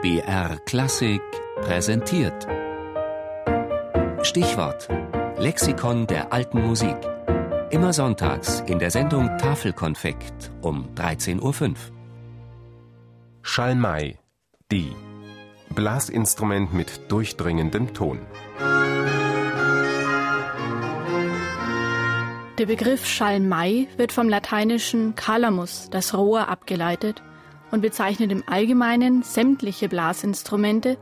BR Klassik präsentiert. Stichwort: Lexikon der alten Musik. Immer sonntags in der Sendung Tafelkonfekt um 13.05 Uhr. Schalmei, die. Blasinstrument mit durchdringendem Ton. Der Begriff Schalmei wird vom lateinischen calamus, das Rohr, abgeleitet und bezeichnet im Allgemeinen sämtliche Blasinstrumente,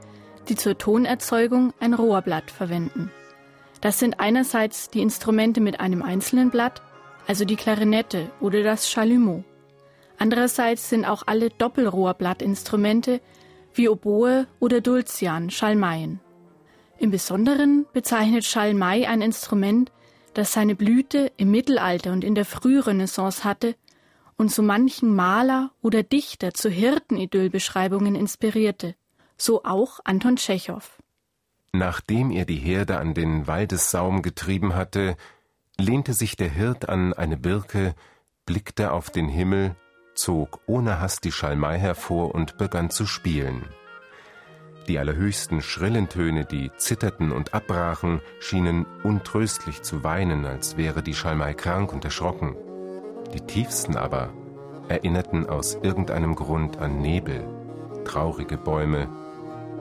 die zur Tonerzeugung ein Rohrblatt verwenden. Das sind einerseits die Instrumente mit einem einzelnen Blatt, also die Klarinette oder das Chalumeau. Andererseits sind auch alle Doppelrohrblattinstrumente wie Oboe oder Dulcian Schalmeien. Im Besonderen bezeichnet Schalmei ein Instrument, das seine Blüte im Mittelalter und in der Frührenaissance hatte und so manchen Maler oder Dichter zu Hirtenidyllbeschreibungen inspirierte, so auch Anton Tschechow. Nachdem er die Herde an den Waldessaum getrieben hatte, lehnte sich der Hirt an eine Birke, blickte auf den Himmel, zog ohne Hast die Schalmei hervor und begann zu spielen. Die allerhöchsten schrillen Töne, die zitterten und abbrachen, schienen untröstlich zu weinen, als wäre die Schalmei krank und erschrocken. Die tiefsten aber erinnerten aus irgendeinem Grund an Nebel, traurige Bäume,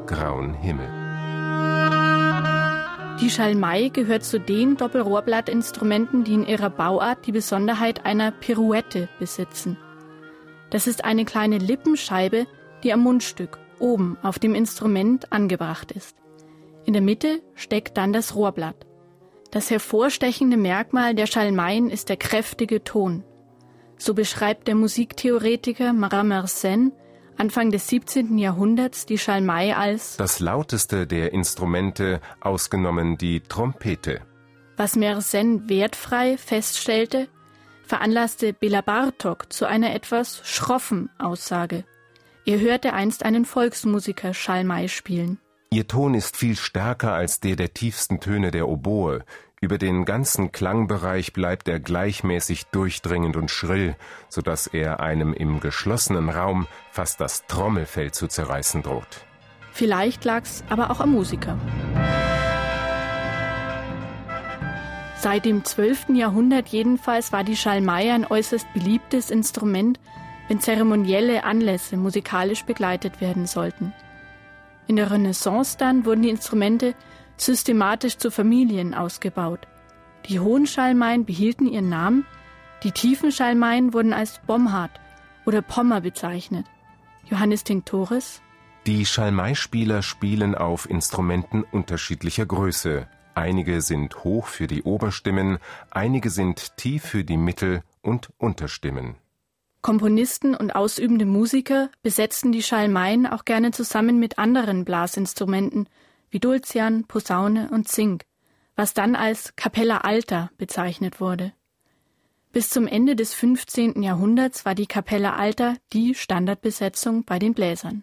grauen Himmel. Die Schalmei gehört zu den Doppelrohrblattinstrumenten, die in ihrer Bauart die Besonderheit einer Pirouette besitzen. Das ist eine kleine Lippenscheibe, die am Mundstück oben auf dem Instrument angebracht ist. In der Mitte steckt dann das Rohrblatt. Das hervorstechende Merkmal der Schalmeien ist der kräftige Ton. So beschreibt der Musiktheoretiker Marat Mersenne Anfang des 17. Jahrhunderts die Schalmei als das lauteste der Instrumente, ausgenommen die Trompete. Was Mersenne wertfrei feststellte, veranlasste Bela Bartok zu einer etwas schroffen Aussage. Er hörte einst einen Volksmusiker Schalmei spielen. Ihr Ton ist viel stärker als der der tiefsten Töne der Oboe. Über den ganzen Klangbereich bleibt er gleichmäßig durchdringend und schrill, so dass er einem im geschlossenen Raum fast das Trommelfell zu zerreißen droht. Vielleicht lag's aber auch am Musiker. Seit dem 12. Jahrhundert jedenfalls war die Schalmei ein äußerst beliebtes Instrument, wenn zeremonielle Anlässe musikalisch begleitet werden sollten. In der Renaissance dann wurden die Instrumente systematisch zu Familien ausgebaut. Die hohen Schalmeien behielten ihren Namen, die tiefen Schalmeien wurden als Bomhard oder Pommer bezeichnet. Johannes Tinctoris Die Schalmeispieler spielen auf Instrumenten unterschiedlicher Größe. Einige sind hoch für die Oberstimmen, einige sind tief für die Mittel- und Unterstimmen. Komponisten und ausübende Musiker besetzten die Schalmeien auch gerne zusammen mit anderen Blasinstrumenten wie Dulcian, Posaune und Zink, was dann als Capella Alta bezeichnet wurde. Bis zum Ende des 15. Jahrhunderts war die Capella Alta die Standardbesetzung bei den Bläsern.